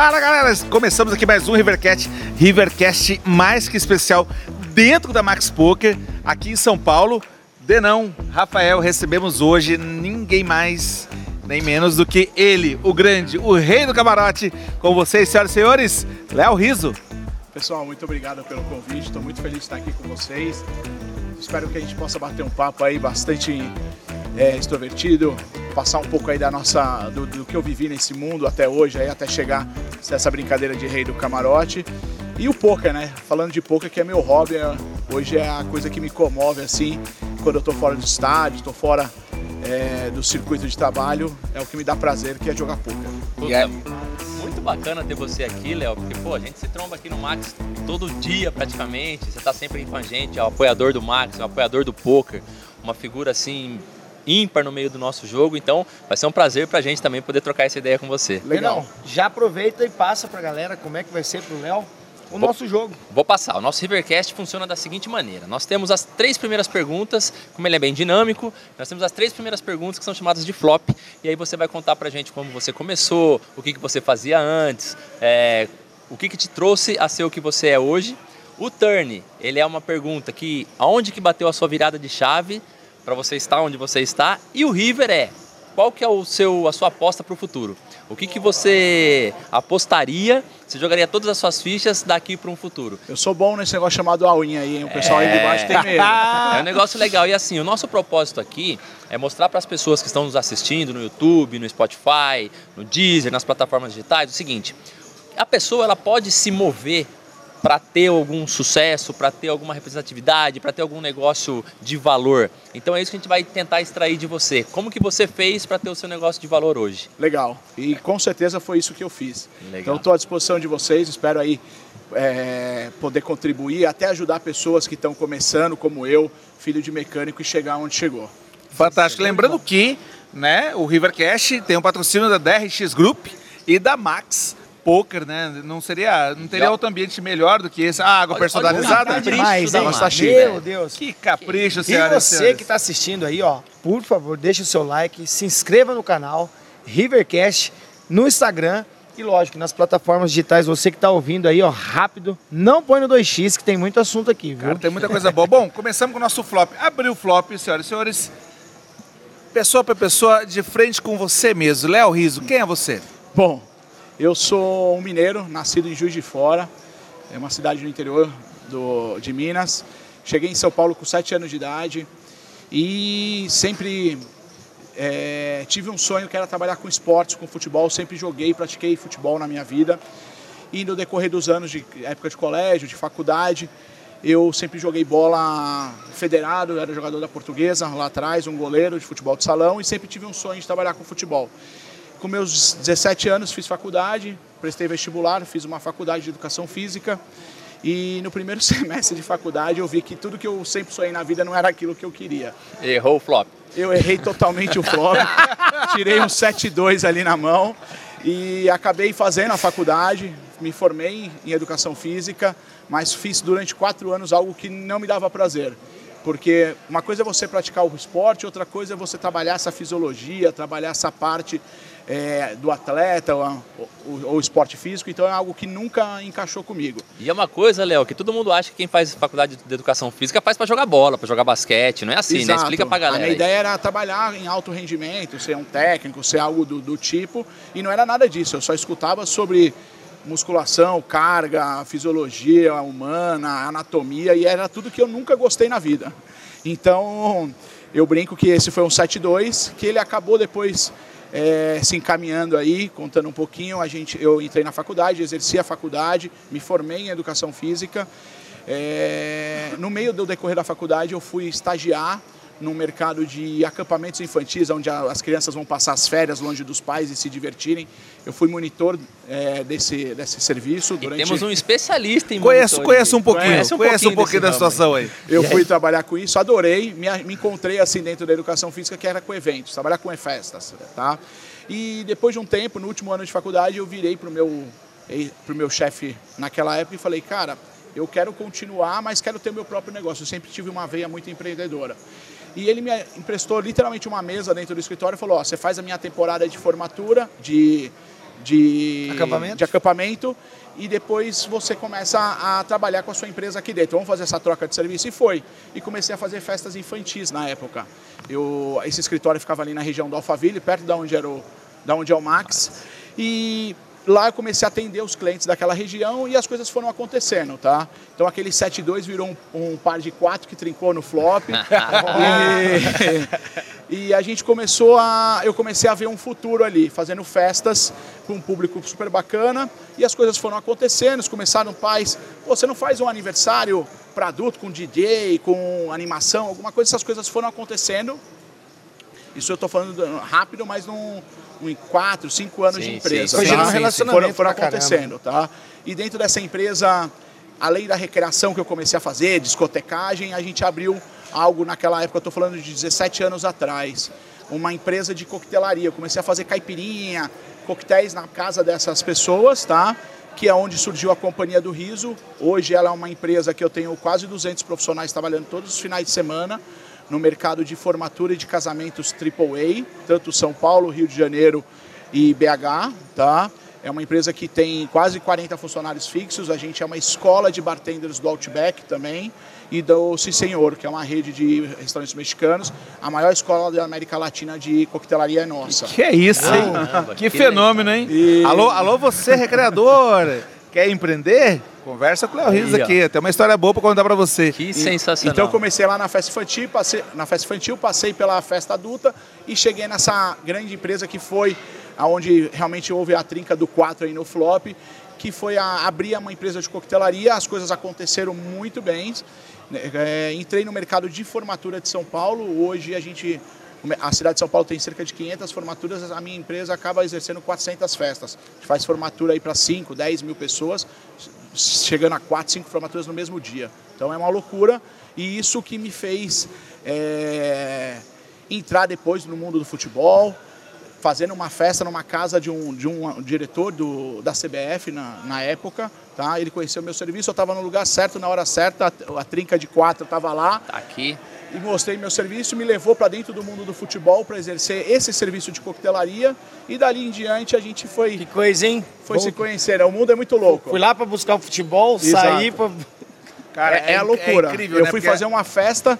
Fala galera, começamos aqui mais um Rivercast, Rivercast mais que especial dentro da Max Poker, aqui em São Paulo. Denão, Rafael, recebemos hoje ninguém mais nem menos do que ele, o grande, o rei do camarote. Com vocês, senhoras e senhores, Léo Riso. Pessoal, muito obrigado pelo convite, estou muito feliz de estar aqui com vocês. Espero que a gente possa bater um papo aí bastante é, extrovertido, passar um pouco aí da nossa, do, do, que eu vivi nesse mundo até hoje, aí até chegar essa brincadeira de rei do camarote. E o poker, né? Falando de poker, que é meu hobby, é, hoje é a coisa que me comove assim, quando eu tô fora do estádio, tô fora é, do circuito de trabalho, é o que me dá prazer, que é jogar poker. Puta, é muito bacana ter você aqui, Léo, porque pô, a gente se tromba aqui no Max todo dia praticamente, você tá sempre aí com a gente, é o apoiador do Max, é o apoiador do poker, uma figura assim ímpar no meio do nosso jogo, então vai ser um prazer pra gente também poder trocar essa ideia com você. Legal. já aproveita e passa pra galera como é que vai ser pro Léo o vou, nosso jogo. Vou passar. O nosso Rivercast funciona da seguinte maneira: nós temos as três primeiras perguntas, como ele é bem dinâmico, nós temos as três primeiras perguntas que são chamadas de flop, e aí você vai contar pra gente como você começou, o que, que você fazia antes, é, o que, que te trouxe a ser o que você é hoje. O turn, ele é uma pergunta que aonde que bateu a sua virada de chave para você estar onde você está. E o River é qual que é o seu, a sua aposta para o futuro? O que, que você apostaria? Você jogaria todas as suas fichas daqui para um futuro? Eu sou bom nesse negócio chamado all-in aí, hein? O pessoal é... aí de baixo tem medo. é um negócio legal. E assim, o nosso propósito aqui é mostrar para as pessoas que estão nos assistindo no YouTube, no Spotify, no Deezer, nas plataformas digitais, o seguinte: a pessoa ela pode se mover para ter algum sucesso, para ter alguma representatividade, para ter algum negócio de valor. Então é isso que a gente vai tentar extrair de você. Como que você fez para ter o seu negócio de valor hoje? Legal. E com certeza foi isso que eu fiz. Legal. Então estou à disposição de vocês. Espero aí é, poder contribuir, até ajudar pessoas que estão começando, como eu, filho de mecânico, e chegar onde chegou. Fantástico. Lembrando que né, o Rivercast tem um patrocínio da DRX Group e da Max poker, né? Não seria, não teria outro ambiente melhor do que esse. Ah, água personalizada. Olha, demais, hein? Nossa, tá. Meu Deus. Que capricho, senhora. E você que está assistindo aí, ó, por favor, deixa o seu like, se inscreva no canal Rivercast no Instagram e lógico, nas plataformas digitais, você que está ouvindo aí, ó, rápido, não põe no 2x que tem muito assunto aqui, viu? Cara, tem muita coisa boa. Bom, começamos com o nosso flop. Abriu o flop, senhoras e senhores. Pessoa para pessoa, de frente com você mesmo. Léo Riso, quem é você? Bom, eu sou um mineiro, nascido em Juiz de Fora, é uma cidade no interior do, de Minas. Cheguei em São Paulo com 7 anos de idade e sempre é, tive um sonho que era trabalhar com esportes, com futebol. Sempre joguei, pratiquei futebol na minha vida. E no decorrer dos anos de época de colégio, de faculdade, eu sempre joguei bola federado, era jogador da portuguesa lá atrás, um goleiro de futebol de salão e sempre tive um sonho de trabalhar com futebol. Com meus 17 anos fiz faculdade, prestei vestibular, fiz uma faculdade de educação física e no primeiro semestre de faculdade eu vi que tudo que eu sempre sonhei na vida não era aquilo que eu queria. Errou o flop. Eu errei totalmente o flop, tirei um 7-2 ali na mão e acabei fazendo a faculdade, me formei em educação física, mas fiz durante quatro anos algo que não me dava prazer. Porque uma coisa é você praticar o esporte, outra coisa é você trabalhar essa fisiologia, trabalhar essa parte é, do atleta ou, ou, ou, esporte físico, então é algo que nunca encaixou comigo. E é uma coisa, Léo, que todo mundo acha que quem faz faculdade de educação física faz para jogar bola, para jogar basquete, não é assim, Exato. né? Explica pra galera. A minha aí. ideia era trabalhar em alto rendimento, ser um técnico, ser algo do, do tipo, e não era nada disso, eu só escutava sobre musculação, carga, fisiologia humana, anatomia, e era tudo que eu nunca gostei na vida. Então, eu brinco que esse foi um 7-2, que ele acabou depois é, se encaminhando aí, contando um pouquinho, a gente, eu entrei na faculdade, exerci a faculdade, me formei em educação física. É, no meio do decorrer da faculdade, eu fui estagiar num mercado de acampamentos infantis, onde as crianças vão passar as férias longe dos pais e se divertirem. Eu fui monitor é, desse, desse serviço. Durante... E temos um especialista em conheço, conheço um pouquinho, conhece um conheço um pouquinho, da situação aí. Eu fui trabalhar com isso, adorei, me, me encontrei assim dentro da educação física que era com eventos, trabalhar com festas, tá? E depois de um tempo, no último ano de faculdade, eu virei para o meu, pro meu chefe naquela época e falei, cara, eu quero continuar, mas quero ter meu próprio negócio. Eu sempre tive uma veia muito empreendedora. E ele me emprestou literalmente uma mesa dentro do escritório e falou: Ó, você faz a minha temporada de formatura, de de Acampamento? de acampamento e depois você começa a, a trabalhar com a sua empresa aqui dentro. Vamos fazer essa troca de serviço e foi. E comecei a fazer festas infantis na época. Eu, esse escritório ficava ali na região do Alphaville, perto da onde era o, da onde é o Max. E lá eu comecei a atender os clientes daquela região e as coisas foram acontecendo, tá? Então aquele 7-2 virou um, um par de quatro que trincou no flop. e, e a gente começou a. Eu comecei a ver um futuro ali, fazendo festas com um público super bacana. E as coisas foram acontecendo, começaram pais. Você não faz um aniversário para adulto com DJ, com animação, alguma coisa, essas coisas foram acontecendo. Isso eu estou falando rápido, mas num, em quatro, cinco anos Sim, de empresa. sim, Foi sim, relacionamento Foram, foram acontecendo, tá? E dentro dessa empresa, além da recreação que eu comecei a fazer, discotecagem, a gente abriu algo naquela época, eu estou falando de 17 anos atrás, uma empresa de coquetelaria. Eu comecei a fazer caipirinha, coquetéis na casa dessas pessoas, tá? Que é onde surgiu a Companhia do Riso. Hoje ela é uma empresa que eu tenho quase 200 profissionais trabalhando todos os finais de semana no mercado de formatura e de casamentos AAA, tanto São Paulo, Rio de Janeiro e BH, tá? É uma empresa que tem quase 40 funcionários fixos. A gente é uma escola de bartenders do Outback também e do Si Senhor, que é uma rede de restaurantes mexicanos. A maior escola da América Latina de coquetelaria é nossa. Que é isso, hein? Caramba, que, que fenômeno, hein? E- Alô, alô, você, recreador. Quer empreender? Conversa com o Léo Rios ó. aqui. Tem uma história boa pra contar pra você. Que sensacional. Então eu comecei lá na festa infantil, passei, na festa infantil, passei pela festa adulta e cheguei nessa grande empresa que foi aonde realmente houve a trinca do 4 aí no flop, que foi a, abrir uma empresa de coquetelaria, as coisas aconteceram muito bem. É, entrei no mercado de formatura de São Paulo, hoje a gente a cidade de São Paulo tem cerca de 500 formaturas, a minha empresa acaba exercendo 400 festas. A gente faz formatura aí para 5, 10 mil pessoas, chegando a 4, 5 formaturas no mesmo dia. Então é uma loucura e isso que me fez é, entrar depois no mundo do futebol, fazendo uma festa numa casa de um, de um diretor do, da CBF na, na época. Tá? Ele conheceu meu serviço, eu estava no lugar certo, na hora certa, a, a trinca de quatro estava lá Tá aqui. E mostrei meu serviço, me levou para dentro do mundo do futebol para exercer esse serviço de coquetelaria e dali em diante a gente Que foi, coisa, hein? foi Bom, se conhecer. O mundo é muito louco. Fui lá pra buscar o futebol, Exato. saí pra... Cara, é, é a loucura. incrível, eu né? fui Porque- fazer uma festa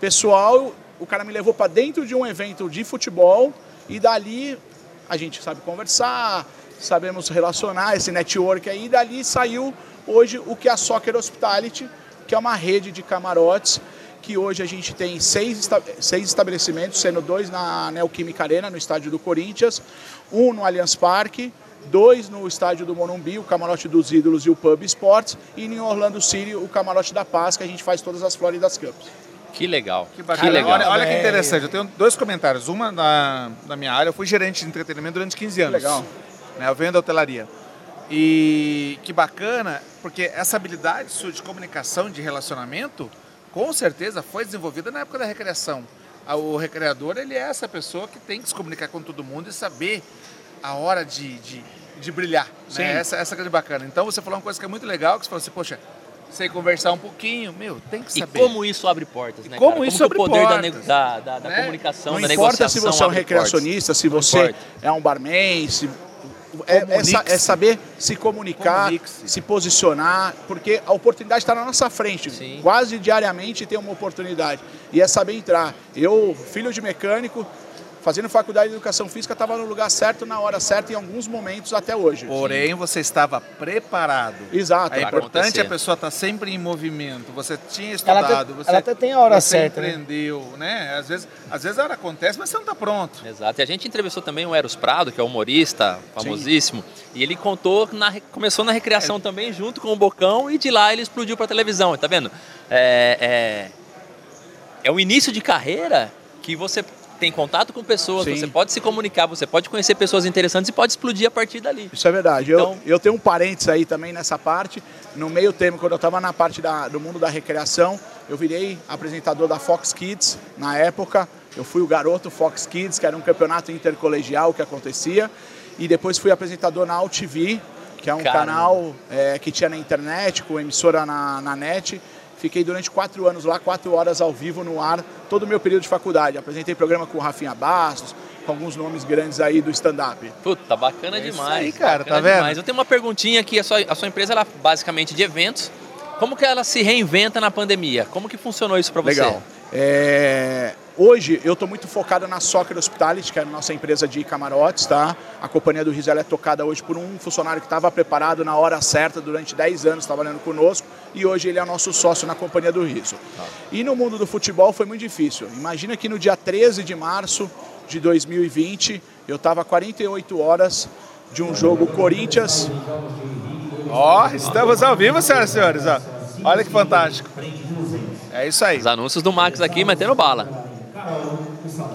pessoal, o cara me levou para dentro de um evento de futebol e dali a gente sabe conversar, sabemos relacionar esse network aí, e dali saiu hoje o que é a Soccer Hospitality, que é uma rede de camarotes que hoje a gente tem seis, seis estabelecimentos, sendo dois na Neoquímica Arena, no estádio do Corinthians, um no Allianz Parque, dois no estádio do Morumbi, o Camarote dos Ídolos e o Pub Sports, e em Orlando City, o Camarote da Paz, que a gente faz todas as Floridas Cups. Que legal. Que bacana. legal. Olha, olha que interessante. Eu tenho dois comentários. Uma na, na minha área. Eu fui gerente de entretenimento durante 15 anos. legal. Né, eu venho da hotelaria. E que bacana, porque essa habilidade sua de comunicação, de relacionamento, com certeza foi desenvolvida na época da recreação. O recreador, ele é essa pessoa que tem que se comunicar com todo mundo e saber a hora de, de, de brilhar. Sim. Né? Essa, essa que é bacana. Então você falou uma coisa que é muito legal, que você falou assim, poxa, sei conversar um pouquinho, meu, tem que E saber. como isso abre portas, né? como isso abre o poder da, portas, da, da, da né? comunicação, Não da importa negociação se você é um recreacionista, se Não você importa. é um barman, se é, é, é saber se comunicar, Comunique-se. se posicionar, porque a oportunidade está na nossa frente. Sim. Quase diariamente tem uma oportunidade. E é saber entrar. Eu, filho de mecânico, fazendo faculdade de educação física, estava no lugar certo, na hora certa, em alguns momentos até hoje. Porém, você estava preparado. Exato. É importante acontecer. a pessoa estar sempre em movimento. Você tinha Ela estudado, até- você, ela até tem a hora você certa, né? empreendeu, né? Às vezes, às vezes a hora acontece, mas você não está pronto. Exato. E a gente entrevistou também o Eros Prado, que é humorista famosíssimo, e ele contou que na começou na recreação É. também, junto com o Bocão, e de lá ele explodiu para televisão, tá vendo? É, é, é o início de carreira que você tem contato com pessoas, Sim. você pode se comunicar, você pode conhecer pessoas interessantes e pode explodir a partir dali. Isso é verdade. Então- eu, eu tenho um parênteses aí também nessa parte. No meio termo, quando eu estava na parte da- do mundo da recreação, eu virei apresentador da Fox Kids na época. Eu fui o garoto Fox Kids, que era um campeonato intercolegial que acontecia. E depois fui apresentador na AltV, que é um Caramba. canal é, que tinha na internet, com emissora na, na net. Fiquei durante quatro anos lá, quatro horas ao vivo no ar, todo o meu período de faculdade. Apresentei programa com o Rafinha Bastos, com alguns nomes grandes aí do stand-up. Puta, bacana É isso demais. aí, cara, bacana tá vendo? demais. Eu tenho uma perguntinha aqui, a sua, a sua empresa ela é basicamente de eventos. Como que ela se reinventa na pandemia? Como que funcionou isso para você? Legal. É, hoje eu estou muito focado na Soccer Hospitality, que é a nossa empresa de camarotes, tá? A companhia do Riso ela é tocada hoje por um funcionário que estava preparado na hora certa durante 10 anos trabalhando conosco e hoje ele é nosso sócio na companhia do Riso. E no mundo do futebol foi muito difícil. Imagina que no dia 13 de março de 2020 eu estava 48 horas de um jogo Corinthians Ó, estamos ao vivo, senhoras e senhores. Ó. Olha que fantástico. É isso aí. Os anúncios do Max aqui metendo bala.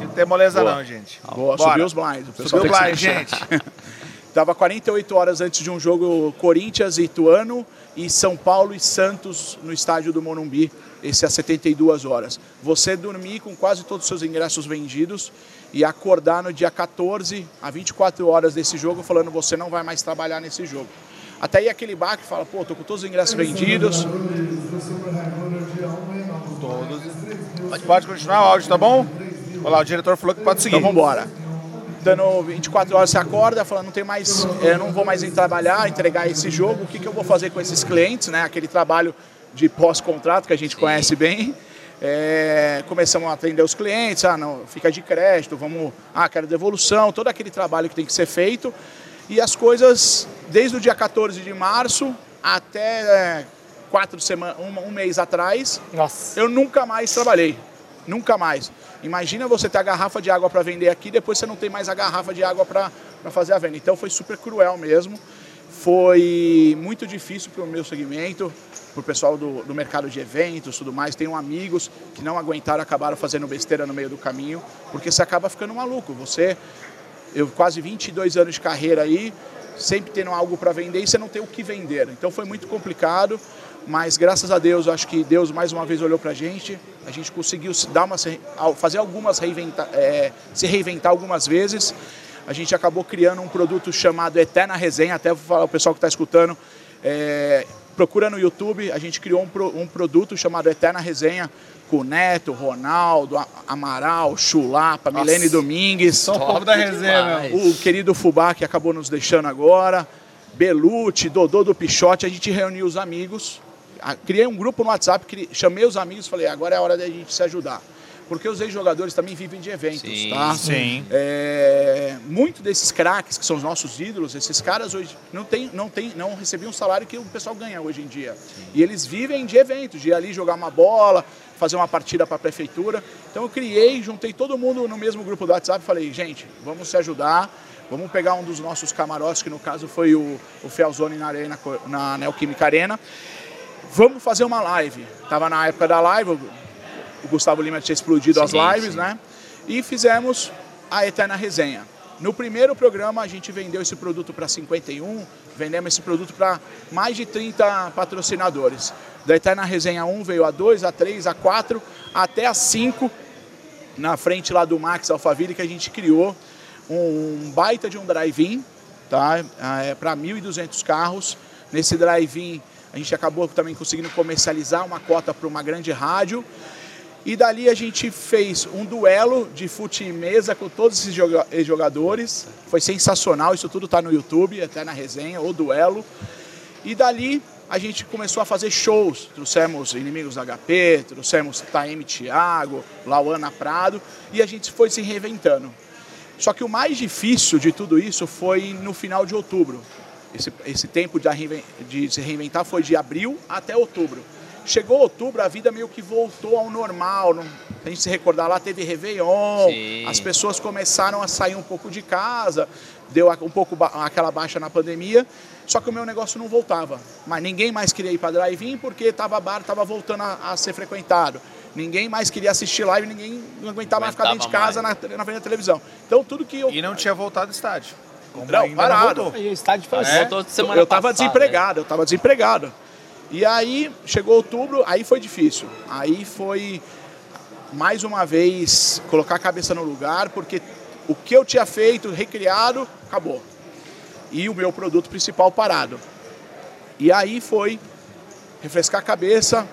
Não tem moleza Boa. não, gente. Boa, Bora. subiu os blinds. o pessoal Subiu o que blind, gente. Tava 48 horas antes de um jogo Corinthians e Ituano e São Paulo e Santos no estádio do Morumbi, esse às 72 horas. Você dormir com quase todos os seus ingressos vendidos e acordar no dia 14, a 24 horas desse jogo, falando você não vai mais trabalhar nesse jogo. Até aí aquele baque fala, pô, tô com todos os ingressos vendidos, Pode, pode continuar o áudio, tá bom? Olha lá, o diretor falou que pode seguir. Então vamos embora. Dando 24 horas você acorda, falando, não tem mais, eu não vou mais trabalhar, entregar esse jogo, o que, que eu vou fazer com esses clientes, né? Aquele trabalho de pós-contrato que a gente conhece bem. É, começamos a atender os clientes, ah, não, fica de crédito, vamos, ah, quero devolução, todo aquele trabalho que tem que ser feito. E as coisas, desde o dia 14 de março até é, quatro semanas, um, um mês atrás, Nossa. eu nunca mais trabalhei. Nunca mais. Imagina você ter a garrafa de água para vender aqui, depois você não tem mais a garrafa de água para fazer a venda. Então foi super cruel mesmo. Foi muito difícil para o meu segmento, para o pessoal do, do mercado de eventos tudo mais. Tenho amigos que não aguentaram, acabaram fazendo besteira no meio do caminho, porque você acaba ficando maluco. Você, eu quase 22 anos de carreira aí, sempre tendo algo para vender e você não tem o que vender. Então foi muito complicado, mas graças a Deus, eu acho que Deus mais uma vez olhou para a gente, a gente conseguiu se dar uma, fazer algumas reinventar, é, se reinventar algumas vezes. A gente acabou criando um produto chamado Eterna Resenha, até vou falar o pessoal que está escutando, é, procura no YouTube, a gente criou um, pro, um produto chamado Eterna Resenha, com o Neto, Ronaldo, Amaral, Chulapa, Milene Domingues. São o povo da resenha. O querido Fubá, que acabou nos deixando agora, Belucci, Dodô do Pichote, a gente reuniu os amigos, criei um grupo no WhatsApp, cri- chamei os amigos e falei, agora é a hora da gente se ajudar. Porque os ex-jogadores também vivem de eventos, Sim, tá? sim. É, muito desses craques, que são os nossos ídolos, esses caras hoje não, tem, não, tem, não recebiam um salário que o pessoal ganha hoje em dia. E eles vivem de eventos, de ir ali jogar uma bola, fazer uma partida para a prefeitura. Então eu criei, juntei todo mundo no mesmo grupo do WhatsApp e falei, gente, vamos se ajudar, vamos pegar um dos nossos camarotes, que no caso foi o, o Felzone na, arena, na Neoquímica Arena. Vamos fazer uma live. Tava na época da live, o- Gustavo Lima tinha explodido as Sim, lives, sim. né? E fizemos a Eterna Resenha. No primeiro programa, a gente vendeu esse produto para 51, vendemos esse produto para mais de 30 patrocinadores. Da Eterna Resenha 1 veio a 2, a 3, a 4, até a 5, na frente lá do Max Alphaville, que a gente criou um baita de um drive-in, tá? É, para 1.200 carros. Nesse drive-in, a gente acabou também conseguindo comercializar uma cota para uma grande rádio. E dali a gente fez um duelo de fute mesa com todos esses joga- jogadores. Foi sensacional, isso tudo está no YouTube, até na resenha, o duelo. E dali a gente começou a fazer shows. Trouxemos Inimigos da HP, trouxemos Taeme Thiago, Lauana Prado, e a gente foi se reinventando. Só que o mais difícil de tudo isso foi no final de outubro. Esse, esse tempo de, de se reinventar foi de abril até outubro. Chegou outubro, a vida meio que voltou ao normal. Não, a gente se recordar lá, teve Réveillon, Sim. as pessoas começaram a sair um pouco de casa, deu um pouco ba- aquela baixa na pandemia, só que o meu negócio não voltava. Mas ninguém mais queria ir para drive-in porque tava bar, estava voltando a, a ser frequentado. Ninguém mais queria assistir live, ninguém não aguentava mais ficar dentro de Aguentava casa na, na frente da televisão. Então tudo que eu E não tinha voltado ao estádio. Como Não, ainda parado. voltou. E o estádio foi É. Voltou semana eu estava passada, desempregado, eu estava desempregado. E aí chegou outubro, aí foi difícil. Aí foi mais uma vez colocar a cabeça no lugar, porque o que eu tinha feito, recriado, acabou. E o meu produto principal parado. E aí foi refrescar a cabeça.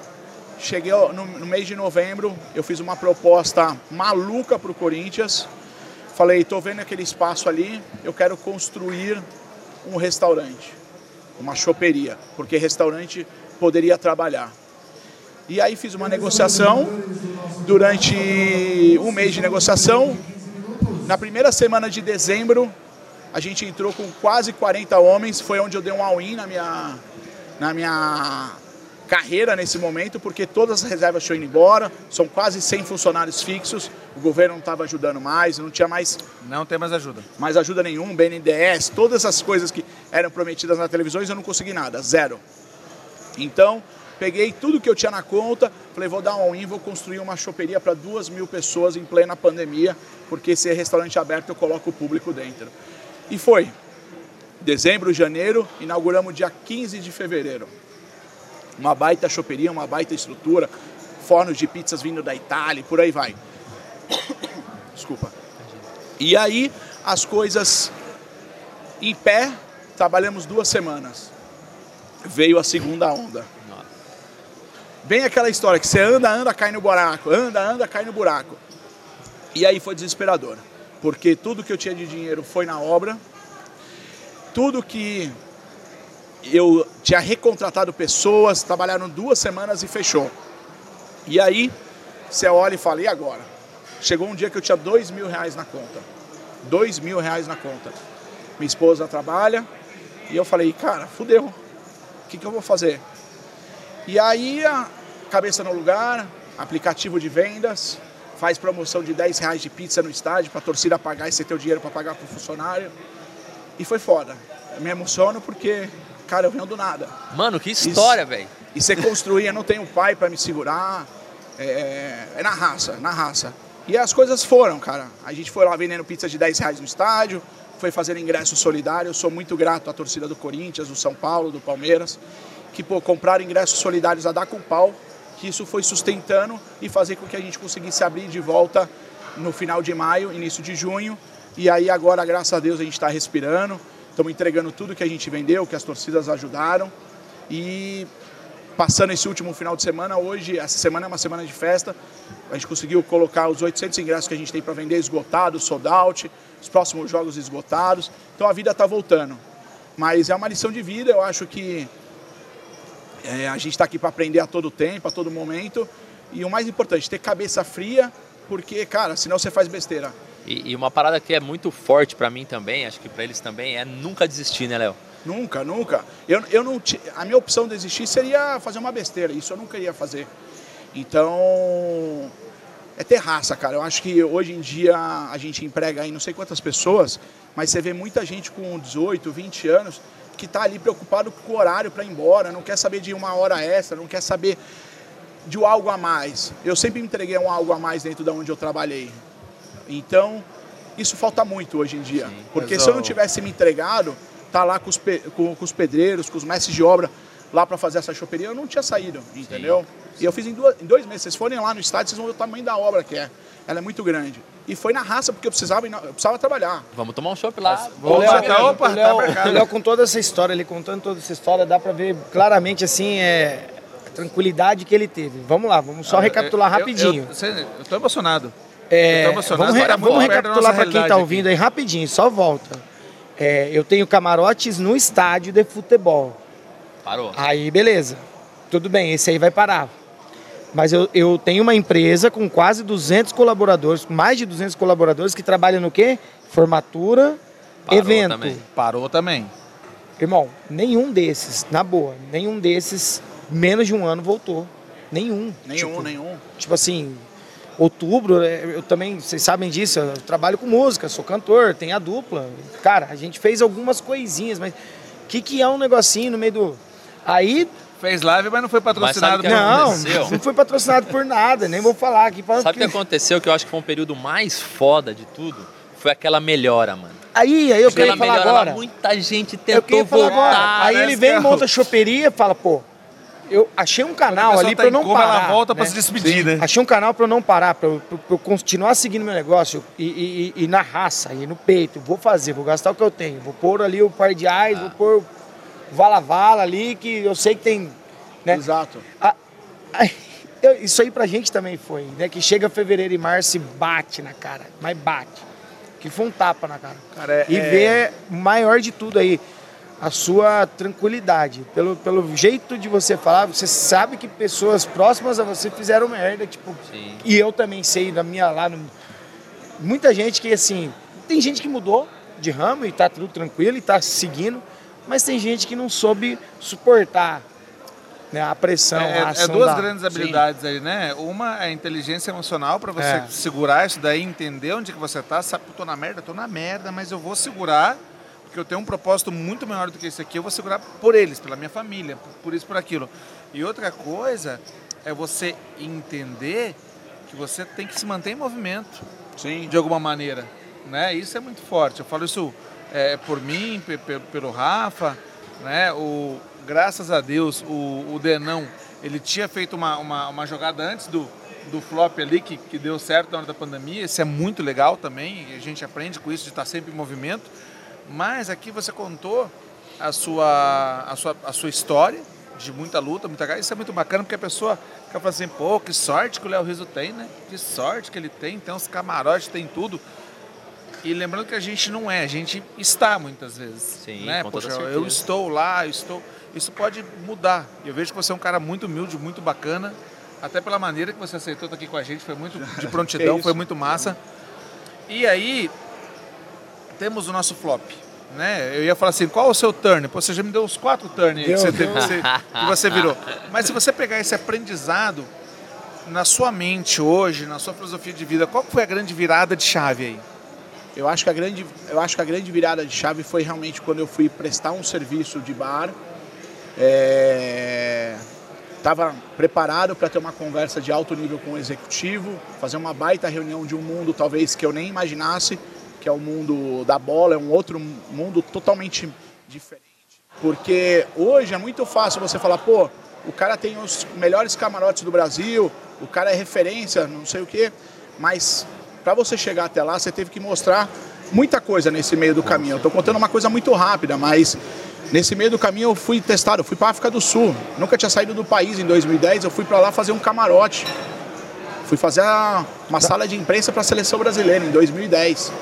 Cheguei no, no mês de novembro, eu fiz uma proposta maluca para o Corinthians. Falei, tô vendo aquele espaço ali, eu quero construir um restaurante, uma choperia, porque restaurante poderia trabalhar. E aí fiz uma negociação, durante um mês de negociação, na primeira semana de dezembro, a gente entrou com quase 40 homens, foi onde eu dei um all-in na minha, na minha carreira nesse momento, porque todas as reservas tinham ido embora, são quase 100 funcionários fixos, o governo não estava ajudando mais, não tinha mais, Não tem mais ajuda. mais ajuda nenhuma, BNDES, todas as coisas que eram prometidas na televisão, eu não consegui nada, zero. Então, peguei tudo que eu tinha na conta, falei, vou dar um all-in, vou construir uma choperia para duas mil pessoas em plena pandemia, porque se é restaurante aberto eu coloco o público dentro. E foi. Dezembro, janeiro, inauguramos dia 15 de fevereiro. Uma baita choperia, uma baita estrutura, fornos de pizzas vindo da Itália, e por aí vai. Desculpa. E aí as coisas em pé, trabalhamos duas semanas. Veio a segunda onda. Bem aquela história que você anda, anda, cai no buraco, anda, anda, cai no buraco. E aí foi desesperador, porque tudo que eu tinha de dinheiro foi na obra, tudo que eu tinha recontratado pessoas, trabalharam duas semanas e fechou. E aí você olha e fala, e agora? Chegou um dia que eu tinha dois mil reais na conta. Dois mil reais na conta. Minha esposa trabalha e eu falei, cara, fudeu. O que, que eu vou fazer? E aí a cabeça no lugar, aplicativo de vendas, faz promoção de 10 reais de pizza no estádio para a torcida pagar e você ter o dinheiro para pagar para o funcionário. E foi foda. Eu me emociono porque, cara, eu venho do nada. Mano, que história, velho. E você construir, eu não tenho pai para me segurar. É, é na raça, na raça. E as coisas foram, cara. A gente foi lá vendendo pizza de 10 reais no estádio, foi fazendo ingresso solidário. Eu sou muito grato à torcida do Corinthians, do São Paulo, do Palmeiras, que pô, compraram ingressos solidários a dar com pau, que isso foi sustentando e fazer com que a gente conseguisse abrir de volta no final de maio, início de junho. E aí agora, graças a Deus, a gente está respirando. Estamos entregando tudo que a gente vendeu, que as torcidas ajudaram. E passando esse último final de semana, hoje, essa semana é uma semana de festa, a gente conseguiu colocar os 800 ingressos que a gente tem para vender esgotados, sold out, os próximos jogos esgotados. Então a vida está voltando. Mas é uma lição de vida, eu acho que é, a gente está aqui para aprender a todo tempo, a todo momento. E o mais importante, ter cabeça fria, porque, cara, senão você faz besteira. E, e uma parada que é muito forte pra mim também, acho que pra eles também, é nunca desistir, né, Léo? Nunca, nunca. Eu, eu não, a minha opção de desistir seria fazer uma besteira. Isso eu nunca ia fazer. Então, é ter raça, cara. Eu acho que hoje em dia a gente emprega aí não sei quantas pessoas, mas você vê muita gente com 18, 20 anos que está ali preocupado com o horário para ir embora, não quer saber de uma hora extra, não quer saber de algo a mais. Eu sempre entreguei um algo a mais dentro da onde eu trabalhei. Então, isso falta muito hoje em dia. Porque mas, se eu não tivesse me entregado, tá lá com os, pe- com, com os pedreiros, com os mestres de obra lá para fazer essa choperia, eu não tinha saído, entendeu? E eu fiz em, duas- em dois meses. Vocês forem lá no estádio, vocês vão ver o tamanho da obra que é. Ela é muito grande. E foi na raça, porque eu precisava, eu precisava trabalhar. Vamos tomar um chopp lá. Vou O Léo, marcar, opa, o Léo- tá o Léo com toda essa história, ele contando toda essa história, dá pra ver claramente assim, é, a tranquilidade que ele teve. Vamos lá, vamos só recapitular Eu- eu- rapidinho. Eu, você- eu tô emocionado. É, vamos, re- vamos recapitular para quem está aqui. ouvindo aí rapidinho, só volta. É, eu tenho camarotes no estádio de futebol. Parou. Aí, beleza. Tudo bem, esse aí vai parar. Mas eu, eu tenho uma empresa com quase 200 colaboradores, mais de 200 colaboradores que trabalham no quê? Formatura, Parou evento. também. Parou também. Irmão, nenhum desses, na boa, nenhum desses, menos de um ano voltou. Nenhum. Nenhum, Tipo, nenhum. Tipo assim, outubro, é, eu também, vocês sabem disso, eu trabalho com música, sou cantor, tem a dupla. Cara, a gente fez algumas coisinhas, mas o que, que é um negocinho no meio do. Aí, Fez live, mas não foi patrocinado por não, aconteceu? não foi patrocinado por nada, nem vou falar aqui. falando Sabe o que aconteceu que eu acho que foi um período mais foda de tudo? Foi aquela melhora, mano. Aí, aí eu Aquela queria falar melhora agora. muita gente Eu tentou voltar. agora. Aí né, ele vem, monta a choperia e fala, pô, eu achei um canal ali pra eu não como parar. ela volta né? se despedir, né? Achei um canal pra eu não parar, pra eu, continuar seguindo meu negócio e, e- e- e na raça, e no peito. Vou fazer, vou gastar o que eu tenho. Vou pôr ali o par de ais, vou pôr o vala-vala ali, que eu sei que tem. Né? Exato. Ah, ah, eu- isso aí pra gente também foi, né? Que chega fevereiro e março e bate na cara, mas bate. que foi um tapa na cara. Cara, é- e é- ver o maior de tudo aí, a sua tranquilidade. Pelo, pelo jeito de você falar, você sabe que pessoas próximas a você fizeram merda, tipo, Sim. e eu também sei da minha lá no, muita gente que assim, tem gente que mudou de ramo e tá tudo tranquilo e tá seguindo, mas tem gente que não soube suportar né, a pressão, É, a é ação duas da- grandes habilidades aí, né? Uma é a inteligência emocional pra você É. segurar isso daí, entender onde que você tá, sabe, tô na merda, tô na merda, mas eu vou segurar, porque eu tenho um propósito muito maior do que esse aqui, eu vou segurar por eles, pela minha família, por, isso, por aquilo. E outra coisa é você entender que você tem que se manter em movimento Sim. de alguma maneira, né? Isso é muito forte. Eu falo isso é, por mim, pe- pe- pelo Rafa, né? O graças a Deus o, o Denão ele tinha feito uma, uma, uma jogada antes do, do flop ali que, que deu certo na hora da pandemia. Isso é muito legal também. A gente aprende com isso de estar sempre em movimento. Mas aqui você contou a sua a sua, a sua história de muita luta, muita garra. Isso é muito bacana porque a pessoa fica falando assim, pô, que sorte que o Léo Riso tem, né? Que sorte que ele tem, tem uns camarotes, tem tudo. E lembrando que a gente não é, a gente está muitas vezes. Sim, né? Poxa, eu estou lá, eu estou. Isso pode mudar. Eu vejo que você é um cara muito humilde, muito bacana. Até pela maneira que você aceitou estar aqui com a gente, foi muito de prontidão, isso. foi muito massa. E aí, temos o nosso flop. Né? Eu ia falar assim, qual o seu turn? Pô, você já me deu uns quatro turns que você, teve, que você- que você virou. Mas se você pegar esse aprendizado na sua mente hoje, na sua filosofia de vida, qual foi a grande virada de chave aí? Eu acho que a grande, eu acho que a grande virada de chave foi realmente quando eu fui prestar um serviço de bar. Estava preparado para ter uma conversa de alto nível com o executivo, fazer uma baita reunião de um mundo talvez que eu nem imaginasse, que é o mundo da bola, é um outro mundo totalmente diferente. Porque hoje é muito fácil você falar, pô, o cara tem os melhores camarotes do Brasil, o cara é referência, não sei o quê, mas para você chegar até lá, você teve que mostrar muita coisa nesse meio do caminho. Eu estou contando uma coisa muito rápida, mas nesse meio do caminho eu fui testado, eu fui para África do Sul. Nunca tinha saído do país em 2010, eu fui para lá fazer um camarote. Fui fazer uma sala de imprensa para a seleção brasileira em 2010.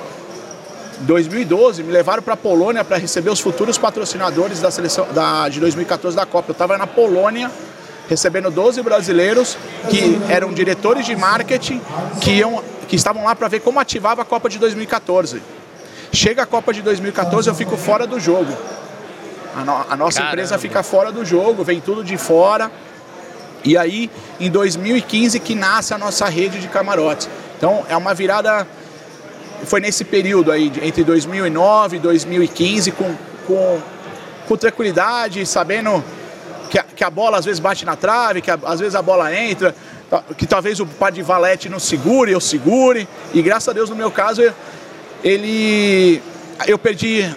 Em 2012, me levaram para a Polônia para receber os futuros patrocinadores da seleção da, de 2014 da Copa. Eu estava na Polônia recebendo 12 brasileiros que eram diretores de marketing que, iam, que estavam lá para ver como ativava a Copa de 2014. Chega a Copa de 2014, eu fico fora do jogo. A, no- a nossa Caramba. empresa fica fora do jogo, vem tudo de fora. E aí, em 2015, que nasce a nossa rede de camarotes. Então, é uma virada. Foi nesse período aí, entre 2009 e 2015, com, com, com tranquilidade, sabendo que a, que a bola às vezes bate na trave, que a- às vezes a bola entra, que talvez o par de valete não segure, eu segure. E graças a Deus, no meu caso, ele. Eu perdi.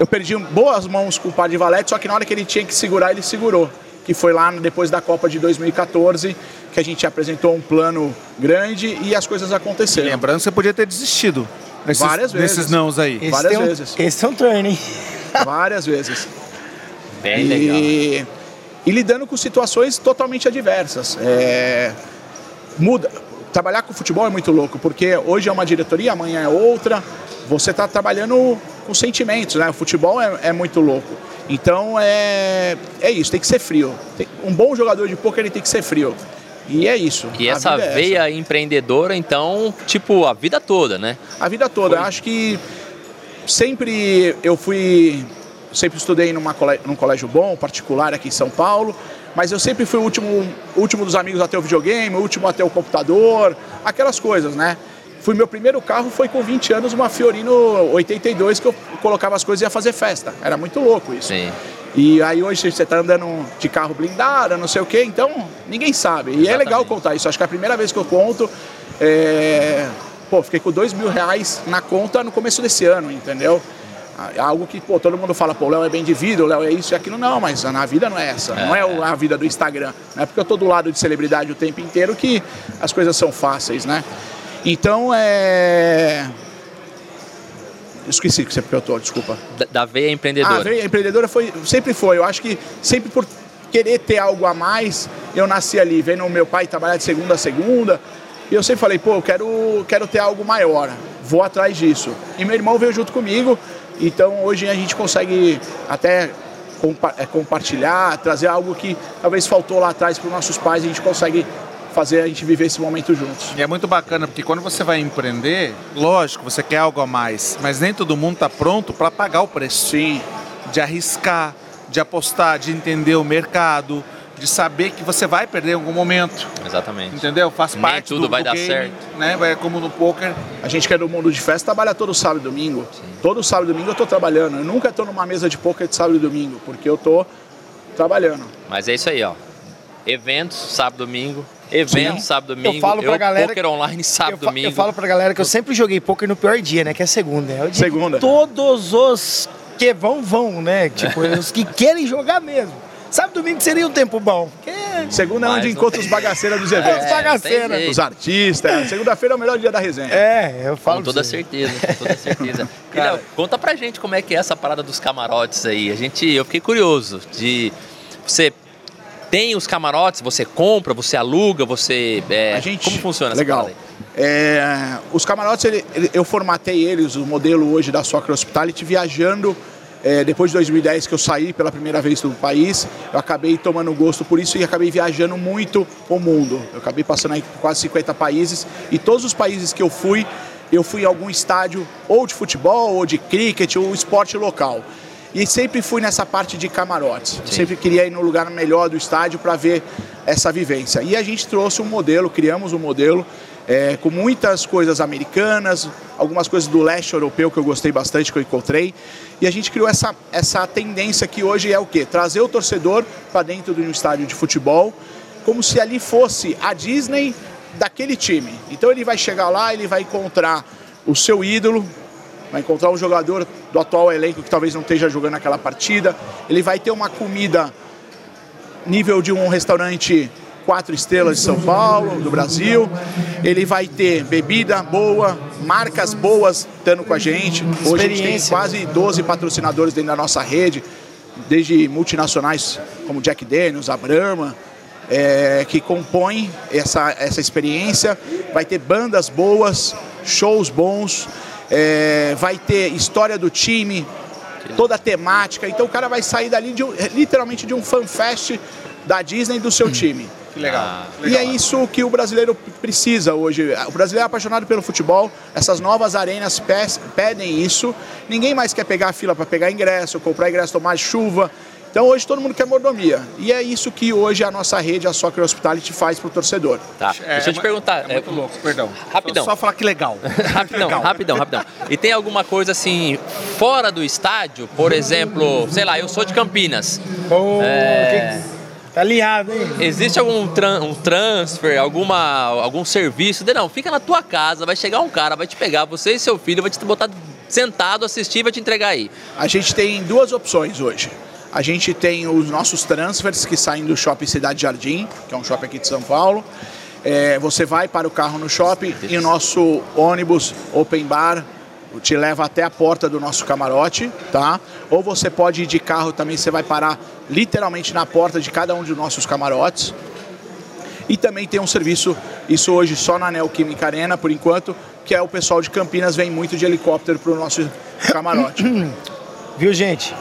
Eu perdi boas mãos com o par de valete, só que na hora que ele tinha que segurar, ele segurou. Que foi lá depois da Copa de 2014, que a gente apresentou um plano grande e as coisas aconteceram. Lembrando que você podia ter desistido nesses, Várias vezes. nesses nãos aí. Esse Várias um- vezes. Esse é um turn, hein? Várias vezes. Bem legal. E, e lidando com situações totalmente adversas. É, muda. Trabalhar com futebol é muito louco, porque hoje é uma diretoria, amanhã é outra. Você está trabalhando com sentimentos, né? O futebol é, é muito louco. Então é, é isso, tem que ser frio. Tem- um bom jogador de poker ele tem que ser frio. E é isso. E A essa vida é veia empreendedora, então, tipo, a vida toda, né? A vida toda. Foi. Acho que sempre eu fui. Sempre estudei numa num colégio bom, particular aqui em São Paulo, mas eu sempre fui o último, último dos amigos a ter o videogame, o último a ter o computador, aquelas coisas, né? Fui meu primeiro carro foi com 20 anos uma Fiorino 82 que eu colocava as coisas e ia fazer festa. Era muito louco isso. Sim. E aí hoje você tá andando de carro blindado, não sei o quê, então ninguém sabe. E é Exatamente. legal contar isso. Acho que é a primeira vez que eu conto. é, Pô, fiquei com dois mil reais na conta no começo desse ano, entendeu? Ah, Algo que, pô, todo mundo fala, pô, o Léo é bem de vida, o Léo é isso e aquilo. Não, mas na vida não é essa. Não é o- a vida do Instagram. Não é porque eu tô do lado de celebridade o tempo inteiro que as coisas são fáceis, né? Então, é... Esqueci que sempre eu tô, desculpa. Da, da veia empreendedora. A veia empreendedora foi, sempre foi. Eu acho que sempre por querer ter algo a mais, eu nasci ali, vendo meu pai trabalhar de segunda a segunda. E eu sempre falei, pô, eu quero, quero ter algo maior, vou atrás disso. E meu irmão veio junto comigo, então hoje a gente consegue até é, compartilhar, trazer algo que talvez faltou lá atrás para os nossos pais, a gente consegue fazer a gente viver esse momento juntos. E é muito bacana, porque quando você vai empreender, lógico, você quer algo a mais, mas nem todo mundo está pronto para pagar o preço. Sim. De arriscar, de apostar, de entender o mercado, de saber que você vai perder em algum momento. Exatamente. Entendeu? Faz Nem parte tudo do, vai do dar game, certo. Né? Vai como no poker. A gente que é do mundo de festa trabalha todo sábado e domingo. Todo sábado e domingo eu tô trabalhando. Eu nunca tô numa mesa de poker de sábado e domingo, porque eu tô trabalhando. Mas é isso aí, ó. Eventos, sábado, domingo. Eventos, Sim. sábado, domingo. falo pra galera Poker online, sábado, eu, fa- domingo. eu falo pra galera que eu sempre joguei poker no pior dia, né? Que é segunda. É o dia Segunda. Todos os que vão, vão, né? Tipo, os que querem jogar mesmo. Sabe, domingo seria um tempo bom. Porque Segunda é onde encontra tem. os bagaceiros dos é, eventos. os bagaceiros. tem jeito. Os artistas. Segunda-feira é o melhor dia da resenha. É, eu falo Com toda certeza, com toda certeza. E, Léo, conta pra gente como é que é essa parada dos camarotes aí. A gente, eu fiquei curioso de você tem os camarotes, você compra, você aluga, você é, gente, como funciona legal. É, os camarotes, ele- ele- eu formatei eles, o modelo hoje da Soccer Hospitality, viajando. é, depois de 2010 que eu saí pela primeira vez do país, eu acabei tomando gosto por isso e acabei viajando muito o mundo. Eu acabei passando aí por quase 50 países e todos os países que eu fui, eu fui em algum estádio ou de futebol ou de cricket ou esporte local. E sempre fui nessa parte de camarotes. Sempre queria ir no lugar melhor do estádio para ver essa vivência. E a gente trouxe um modelo, criamos um modelo é, com muitas coisas americanas, algumas coisas do leste europeu que eu gostei bastante, que eu encontrei. E a gente criou essa, essa tendência que hoje é o quê? Trazer o torcedor para dentro de um estádio de futebol, como se ali fosse a Disney daquele time. Então ele vai chegar lá, ele vai encontrar o seu ídolo, vai encontrar um jogador do atual elenco que talvez não esteja jogando aquela partida, ele vai ter uma comida nível de um restaurante quatro estrelas de São Paulo, do Brasil. Ele vai ter bebida boa, marcas boas estando com a gente. Hoje a gente tem quase 12 patrocinadores dentro da nossa rede, desde multinacionais como Jack Daniels, a Brahma, é, que compõem essa, essa experiência. Vai ter bandas boas, shows bons, é, vai ter história do time, toda a temática. Então o cara vai sair dali de um- literalmente de um fanfest da Disney do seu time. Que legal. Ah, E é isso que o brasileiro precisa hoje. O brasileiro é apaixonado pelo futebol, essas novas arenas pe- pedem isso. Ninguém mais quer pegar a fila para pegar ingresso, comprar ingresso, tomar chuva. Então hoje todo mundo quer mordomia. E é isso que hoje a nossa rede, a Soccer Hospitality, faz para o torcedor. Tá. É, Deixa eu te é perguntar. É muito é, louco, perdão. Rapidão. Só falar que legal. Rapidão, Legal. rapidão, rapidão. E tem alguma coisa assim, fora do estádio? Por exemplo, sei lá, eu sou de Campinas. Pô, É. que- Tá alinhado, hein? Existe algum tran- um transfer, alguma, algum serviço? Não, fica na tua casa, vai chegar um cara, vai te pegar, você e seu filho, vai te botar sentado, assistir e vai te entregar aí. A gente tem duas opções hoje. A gente tem os nossos transfers que saem do Shopping Cidade Jardim, que é um shopping aqui de São Paulo. É, você vai para o carro no shopping e o nosso ônibus open bar te leva até a porta do nosso camarote, tá? Ou você pode ir de carro também, você vai parar literalmente na porta de cada um dos nossos camarotes. E também tem um serviço, isso hoje só na Neoquímica Arena, por enquanto, que é o pessoal de Campinas vem muito de helicóptero para o nosso camarote. Viu, gente?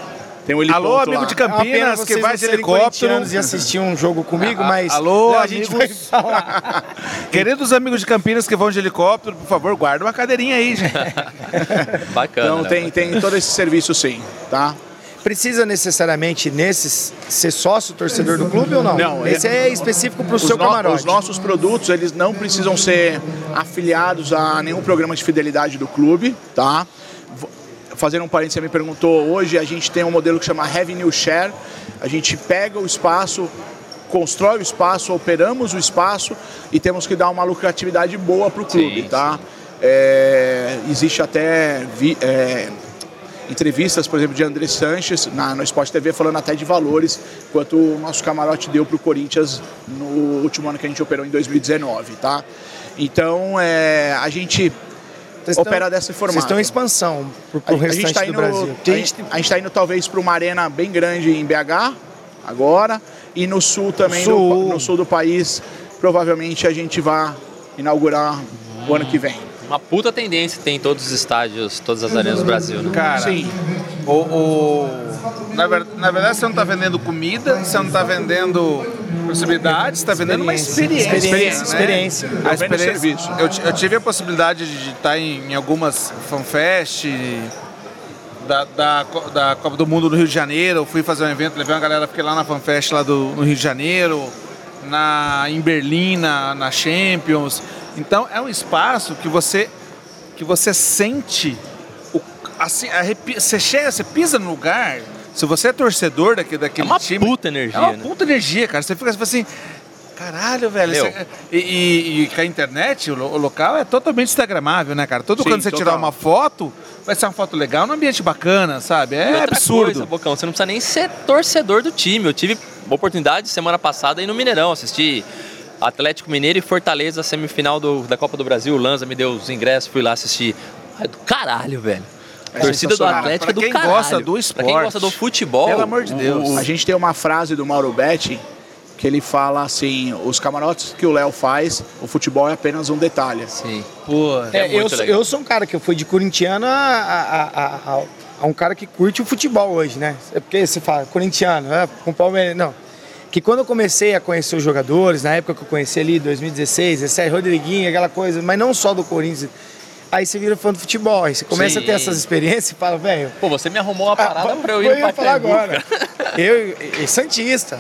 Tem um helicóptero Alô, amigo lá. de É Campinas, que vai de helicóptero. e assistir um jogo comigo, Ah, mas alô, a gente vai amigos. falar. Queridos amigos de Campinas que vão de helicóptero, por favor, guarda uma cadeirinha aí, gente. Bacana. Então né? tem, tem todo esse serviço sim, tá? Precisa necessariamente nesses ser sócio torcedor do clube ou não? Não, Esse é específico para o Os, seu no- camarote. os nossos produtos, eles não precisam ser afiliados a nenhum programa de fidelidade do clube, tá? Fazendo um parênteses, você me perguntou, hoje a gente tem um modelo que chama Revenue Share. A gente pega o espaço, constrói o espaço, operamos o espaço e temos que dar uma lucratividade boa para o clube, Sim, tá? É, existe até vi- é, entrevistas, por exemplo, de André Sanches na, no Sport TV falando até de valores, quanto o nosso camarote deu para o Corinthians no último ano que a gente operou em 2019, tá? Então, é, a gente Vocês estão- opera desse formato. Vocês estão em expansão para o a, a gente restante tá do indo, Brasil. a gente, a gente tá indo talvez para uma arena bem grande em BH agora e no sul também, Sul. No, no sul do país, provavelmente a gente vai inaugurar o ano que vem. Uma puta tendência tem em todos os estádios, todas as arenas do Brasil, né? Cara, Sim. o, o- na, ver- na verdade você não está vendendo comida, você não está vendendo possibilidades, você está vendendo uma experiência. Experiência, né? experiência. A Eu vendo experiência. serviço. Eu, eu tive a possibilidade de estar em, em algumas fanfest da, da, da Copa do Mundo no Rio de Janeiro. Eu fui fazer um evento, levei uma galera, fiquei lá na fanfest lá do, no Rio de Janeiro, na, em Berlim, na, na Champions. Então é um espaço que você que você sente o, assim, arrepi- você chega, você pisa no lugar. Se você é torcedor daquele, É daquele uma time, puta energia, é uma né? puta energia, cara. Você fica assim, caralho, velho. Você- e, e- e com a internet, o, o local é totalmente instagramável, né, cara? Todo Sim, quando você tirar total. uma foto, vai ser uma foto legal num ambiente bacana, sabe? É absurdo. Coisa, Bocão, você não precisa nem ser torcedor do time. Eu tive oportunidade semana passada aí no Mineirão, assisti Atlético Mineiro e Fortaleza, semifinal do- da Copa do Brasil. O Lanza me deu os ingressos, fui lá assistir. É do caralho, velho. É Torcida do. Atlético Pra é do quem caralho. gosta do Pra quem esporte. gosta do futebol. Pelo amor de Deus. o- A gente tem uma frase do Mauro Betti que ele fala assim: os camarotes que o Léo faz, o futebol é apenas um detalhe. Sim. Pô, É É, eu, sou, eu sou um cara que eu fui de corintiano a, a, a- a- a um cara que curte o futebol hoje, né? É porque você fala corintiano, é, com Palmeiras. Não. Que quando eu comecei a conhecer os jogadores, na época que eu conheci ali, 2016, 17, Rodriguinho, aquela coisa, mas não só do Corinthians. Aí você vira fã do futebol, aí você começa a ter Sim. essas experiências e fala, velho. Pô, você me arrumou uma parada ah, pra eu eu ir ia no falar agora. Eu, e Santista.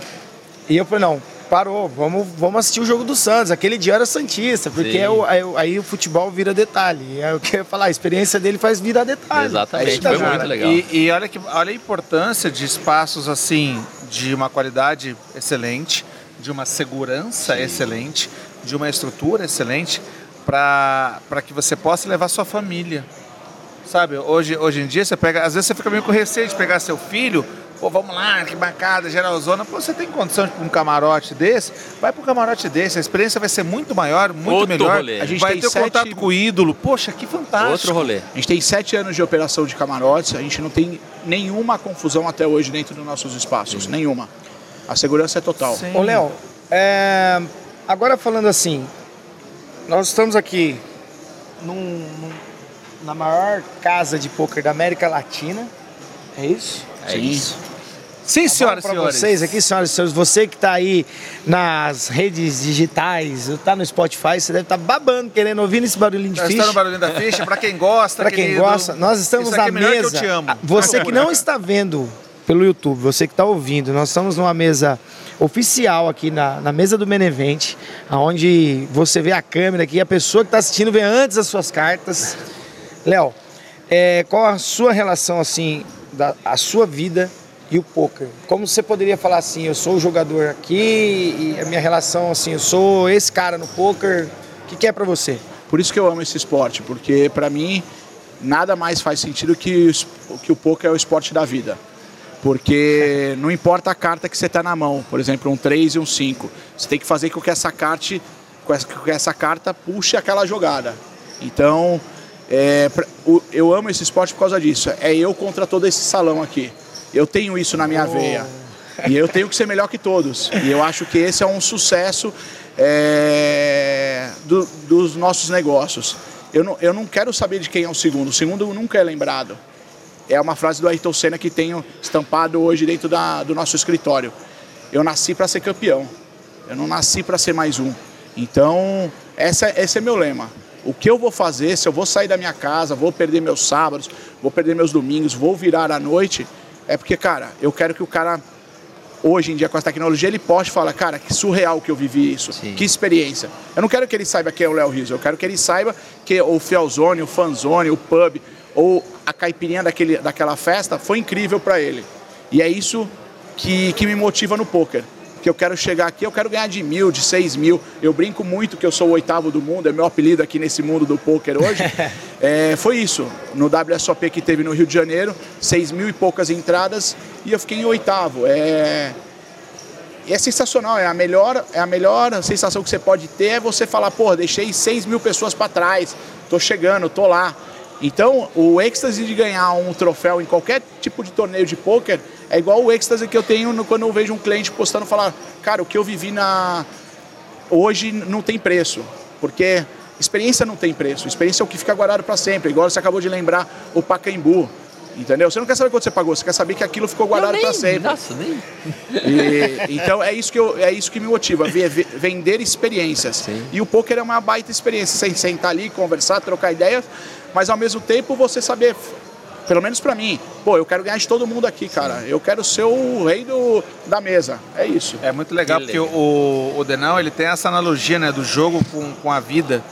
E eu falei, não, parou, vamos, vamos assistir o jogo do Santos. Aquele dia eu era Santista, porque Sim. é o- aí, o- aí o futebol vira detalhe. É o que eu ia falar, a experiência dele faz virar detalhe. Exatamente, É que foi tá muito legal. E, e olha, que, olha a importância de espaços assim, de uma qualidade excelente, de uma segurança excelente, de uma estrutura excelente, para que você possa levar sua família. Sabe, hoje, hoje em dia você pega, às vezes você fica meio com receio de pegar seu filho, pô, vamos lá, que bancada, geralzona, pô, você tem condição de ir pra um camarote desse, vai para um camarote desse, a experiência vai ser muito maior, muito Outro melhor, rolê. A gente vai tem ter sete- contato com o ídolo, poxa, que fantástico. Outro rolê. A gente tem sete anos de operação de camarotes, a gente não tem nenhuma confusão até hoje dentro dos nossos espaços, nenhuma. A segurança é total. Sim. Ô, Léo, é, agora falando assim, nós estamos aqui num- num- na maior casa de pôquer da América Latina, é isso? É Sim. isso. Sim, senhoras e para senhores. vocês aqui, senhoras e senhores, você que está aí nas redes digitais, está no Spotify, você deve estar babando, querendo ouvir esse barulhinho de Nós ficha. estamos no barulhinho da ficha, pra quem gosta, Para quem gosta, nós estamos na é que mesa. Ah, Você que não está vendo pelo YouTube, você que está ouvindo, nós estamos numa mesa oficial aqui na, na mesa do Menevente, onde você vê a câmera aqui, a pessoa que está assistindo vê antes as suas cartas. Léo, é, qual a sua relação assim, da a sua vida e o poker? Como você poderia falar assim, eu sou o jogador aqui e a minha relação assim, eu sou esse cara no poker, o que, que é para você? Por isso que eu amo esse esporte, porque para mim nada mais faz sentido que, que o poker é o esporte da vida. Porque não importa a carta que você está na mão, por exemplo, um 3 e um 5. Você tem que fazer com que essa, carta, com essa, com essa carta puxe aquela jogada. Então, é, eu amo esse esporte por causa disso. É eu contra todo esse salão aqui. Eu tenho isso na minha veia. E eu tenho que ser melhor que todos. E eu acho que esse é um sucesso é, do- dos nossos negócios. Eu não, eu não quero saber de quem é o segundo. O segundo nunca é lembrado. É uma frase do Ayrton Senna que tenho estampado hoje dentro da- do nosso escritório. Eu nasci para ser campeão. Eu não nasci para ser mais um. Então, essa, esse é meu lema. O que eu vou fazer, se eu vou sair da minha casa, vou perder meus sábados, vou perder meus domingos, vou virar à noite, é porque, cara, eu quero que o cara hoje em dia com a tecnologia, ele possa falar, cara, que surreal que eu vivi isso, Sim. que experiência. Eu não quero que ele saiba quem é o Léo Rizzo, eu quero que ele saiba que o Fielzone, o Fanzone, o pub, ou a caipirinha daquele, daquela festa foi incrível para ele. E é isso que, que me motiva no poker. Que eu quero chegar aqui, eu quero ganhar de mil, de seis mil. Eu brinco muito que eu sou o oitavo do mundo, é meu apelido aqui nesse mundo do poker hoje. É, foi isso. No WSOP que teve no Rio de Janeiro, seis mil e poucas entradas e eu fiquei em oitavo. É, é sensacional, é a melhor, é a melhor sensação que você pode ter é você falar, pô, deixei 6 mil pessoas para trás, tô chegando, tô lá. Então, o êxtase de ganhar um troféu em qualquer tipo de torneio de pôquer é igual o êxtase que eu tenho quando eu vejo um cliente postando falar, cara, o que eu vivi na hoje não tem preço. porque experiência não tem preço. Experiência é o que fica guardado para sempre. Igual você acabou de lembrar o Pacaembu. Entendeu? Você não quer saber quanto você pagou, você quer saber que aquilo ficou guardado para sempre. Nossa, nem. E, então é isso que eu, é isso que me motiva, ver- vender experiências. Sim. E o poker é uma baita experiência, sem sentar ali, conversar, trocar ideias, mas ao mesmo tempo você saber, pelo menos para mim, pô, eu quero ganhar de todo mundo aqui, cara. Eu quero ser o rei do, da mesa. É isso. É muito legal Que porque legal. o, o Denão ele tem essa analogia né, do jogo com, com a vida.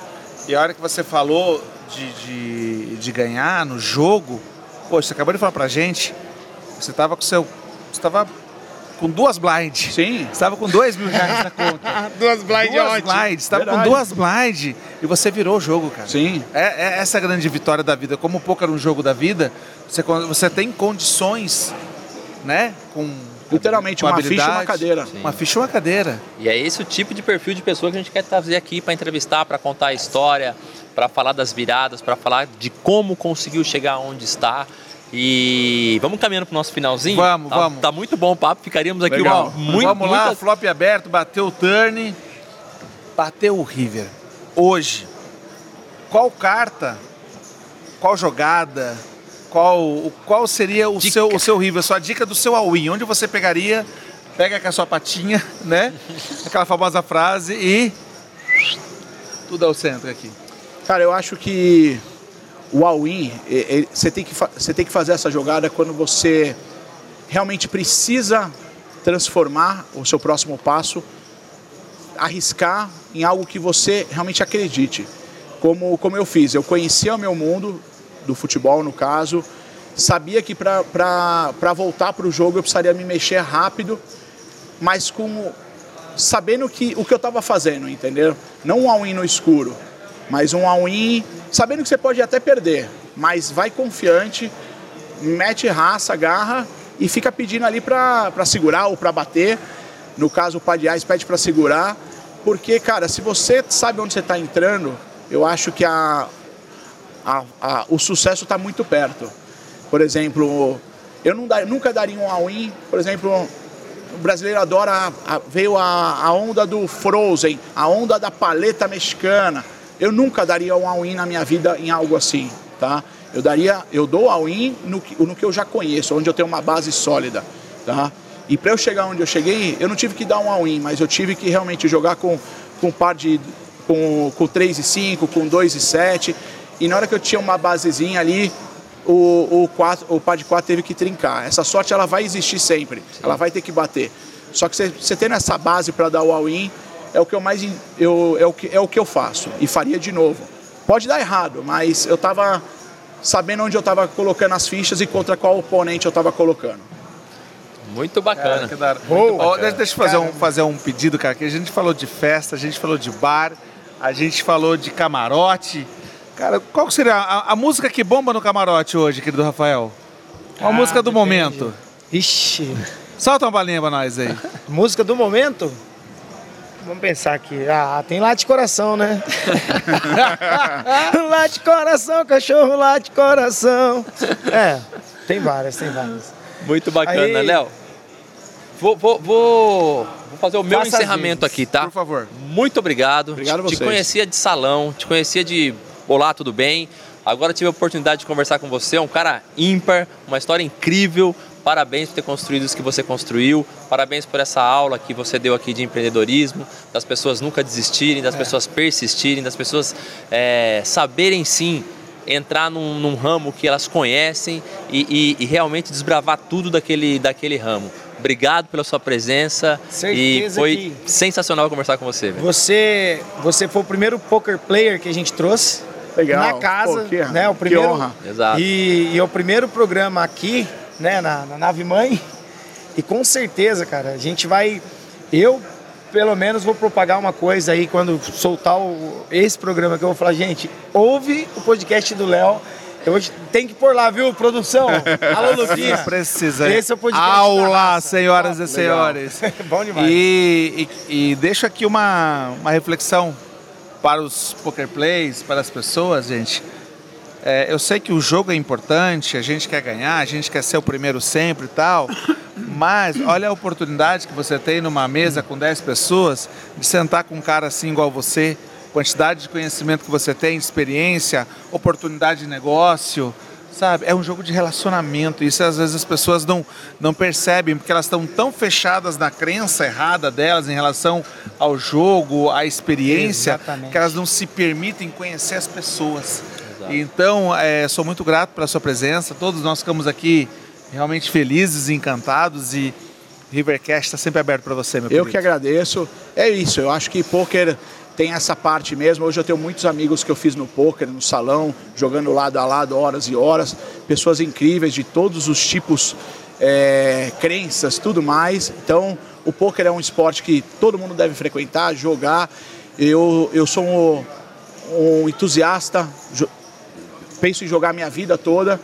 E a hora que você falou de, de, de ganhar no jogo, poxa, você acabou de falar pra gente, você tava com seu. Você tava com duas blinds. Sim. Você tava com dois mil reais na conta. Duas blind duas blinds. Você tava com Verdade. duas blinds e você virou o jogo, cara. Sim. É, é essa a grande vitória da vida. Como o poker é um jogo da vida, você, você tem condições, né? Com Literalmente, uma ficha e uma cadeira. Uma ficha e uma cadeira. E é esse o tipo de perfil de pessoa que a gente quer trazer aqui para entrevistar, para contar a história, para falar das viradas, para falar de como conseguiu chegar onde está. E vamos caminhando pro nosso finalzinho? Vamos, Tá- vamos. Tá muito bom o papo, ficaríamos aqui Legal. uma, muito, Vamos lá, muita- flop aberto, bateu o turn, bateu o river. Hoje, qual carta, qual jogada, qual, o- qual seria o Dica. seu, o seu river, sua dica do seu all-in? Onde você pegaria, pega com a sua patinha, né? Aquela famosa frase e tudo ao centro aqui. Cara, eu acho que o all-in, você tem, que você tem que fazer essa jogada quando você realmente precisa transformar o seu próximo passo, arriscar em algo que você realmente acredite. Como, como eu fiz, eu conhecia o meu mundo, do futebol no caso, sabia que para voltar para o jogo eu precisaria me mexer rápido, mas com sabendo que, o que eu estava fazendo, entendeu? Não um all-in no escuro, mas um all-in sabendo que você pode até perder, mas vai confiante, mete raça, garra e fica pedindo ali para segurar ou para bater. No caso, o Padiais pede para segurar, porque, cara, se você sabe onde você está entrando, eu acho que a, a- a- o sucesso está muito perto. Por exemplo, eu dar- nunca daria um all-in, por exemplo, o brasileiro adora, a- veio a, onda do Frozen, a onda da paleta mexicana. Eu nunca daria um all-in na minha vida em algo assim, tá? Eu daria, eu dou all-in no, no que eu já conheço, onde eu tenho uma base sólida, tá? E para eu chegar onde eu cheguei, eu não tive que dar um all-in, mas eu tive que realmente jogar com, com par de com, com 3 e 5, com 2 e 7. E na hora que eu tinha uma basezinha ali, o, o, quatro, o par de 4 teve que trincar. Essa sorte ela vai existir sempre, ela vai ter que bater. Só que você, você tendo essa base para dar o all-in, é o que eu mais eu, é, o que, é o que eu faço e faria de novo. Pode dar errado, mas eu estava sabendo onde eu estava colocando as fichas e contra qual oponente eu estava colocando. Muito bacana. Cara, Ó, cara. deixa, deixa eu fazer um, fazer um pedido, cara, que a gente falou de festa, a gente falou de bar, a gente falou de camarote. Cara, qual que seria a, a música que bomba no camarote hoje, querido Rafael? Uma Ah, música do depende. momento. Ixi, Solta uma balinha pra nós aí. música do momento? Vamos pensar aqui. Ah, tem late coração, né? late coração, cachorro, late coração. É, tem várias, tem várias. Muito bacana, Aí- Léo. Vou, vou, vou, vou fazer o meu encerramento aqui, tá? Por favor. Muito obrigado. Obrigado a te, te vocês. conhecia de salão, te conhecia de Olá, tudo bem? Agora tive a oportunidade de conversar com você, é um cara ímpar, uma história incrível. Parabéns por ter construído isso que você construiu. Parabéns por essa aula que você deu aqui de empreendedorismo, das pessoas nunca desistirem, É. das pessoas persistirem, das pessoas é, saberem sim entrar num, num ramo que elas conhecem e, e- e realmente desbravar tudo daquele, daquele ramo. Obrigado pela sua presença e Certeza foi que- sensacional conversar com você. velho. Você, você foi o primeiro poker player que a gente trouxe Legal. na casa, Pô, que- né? O que primeiro, honra. Exato. E, e é o primeiro programa aqui, né, na, na nave mãe. E com certeza, cara, a gente vai. Eu, pelo menos, vou propagar uma coisa aí quando soltar o- esse programa que eu vou falar, gente, ouve o podcast do Léo. Eu vou te- tem que pôr lá, viu, produção? Alô, Luquinha. Precisa. Esse é o podcast Aula, senhoras e senhores. Bom demais. E, e, e deixo aqui uma, uma reflexão para os poker plays, para as pessoas, gente. É, eu sei que o jogo é importante, a gente quer ganhar, a gente quer ser o primeiro sempre e tal, mas olha a oportunidade que você tem numa mesa com 10 pessoas de sentar com um cara assim igual você, quantidade de conhecimento que você tem, experiência, oportunidade de negócio, sabe? É um jogo de relacionamento. Isso às vezes as pessoas não, não percebem, porque elas estão tão fechadas na crença errada delas em relação ao jogo, à experiência, Exatamente. que elas não se permitem conhecer as pessoas. Então, é, sou muito grato pela sua presença. Todos nós ficamos aqui realmente felizes e encantados e Rivercast está sempre aberto para você, meu Eu querido. que agradeço. É isso, eu acho que poker tem essa parte mesmo. Hoje eu tenho muitos amigos que eu fiz no poker, no salão, jogando lado a lado horas e horas. Pessoas incríveis de todos os tipos, é, crenças, tudo mais. Então, o poker é um esporte que todo mundo deve frequentar, jogar. Eu, eu sou um, um entusiasta, penso em jogar minha vida toda.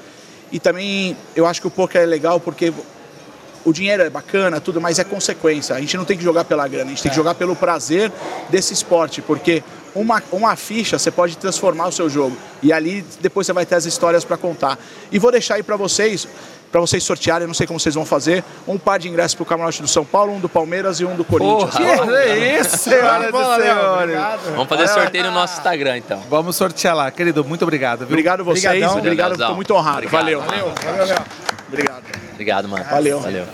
E também eu acho que o poker é legal porque o dinheiro é bacana, tudo, mas é consequência. A gente não tem que jogar pela grana, a gente tem que jogar pelo prazer desse esporte, porque uma, uma ficha você pode transformar o seu jogo e ali depois você vai ter as histórias para contar. E vou deixar aí para vocês, para vocês sortearem, eu não sei como vocês vão fazer, um par de ingressos para o camarote do São Paulo, um do Palmeiras e um do Corinthians. Porra! Que é isso, senhoras e senhores? obrigado. Vamos fazer sorteio no nosso Instagram, então. Vamos sortear lá. Querido, muito obrigado. Viu? Obrigado a vocês, Obrigadão. obrigado, Leozão. estou muito honrado. Obrigado. Valeu. Valeu. Obrigado. Obrigado, mano. Valeu. Valeu.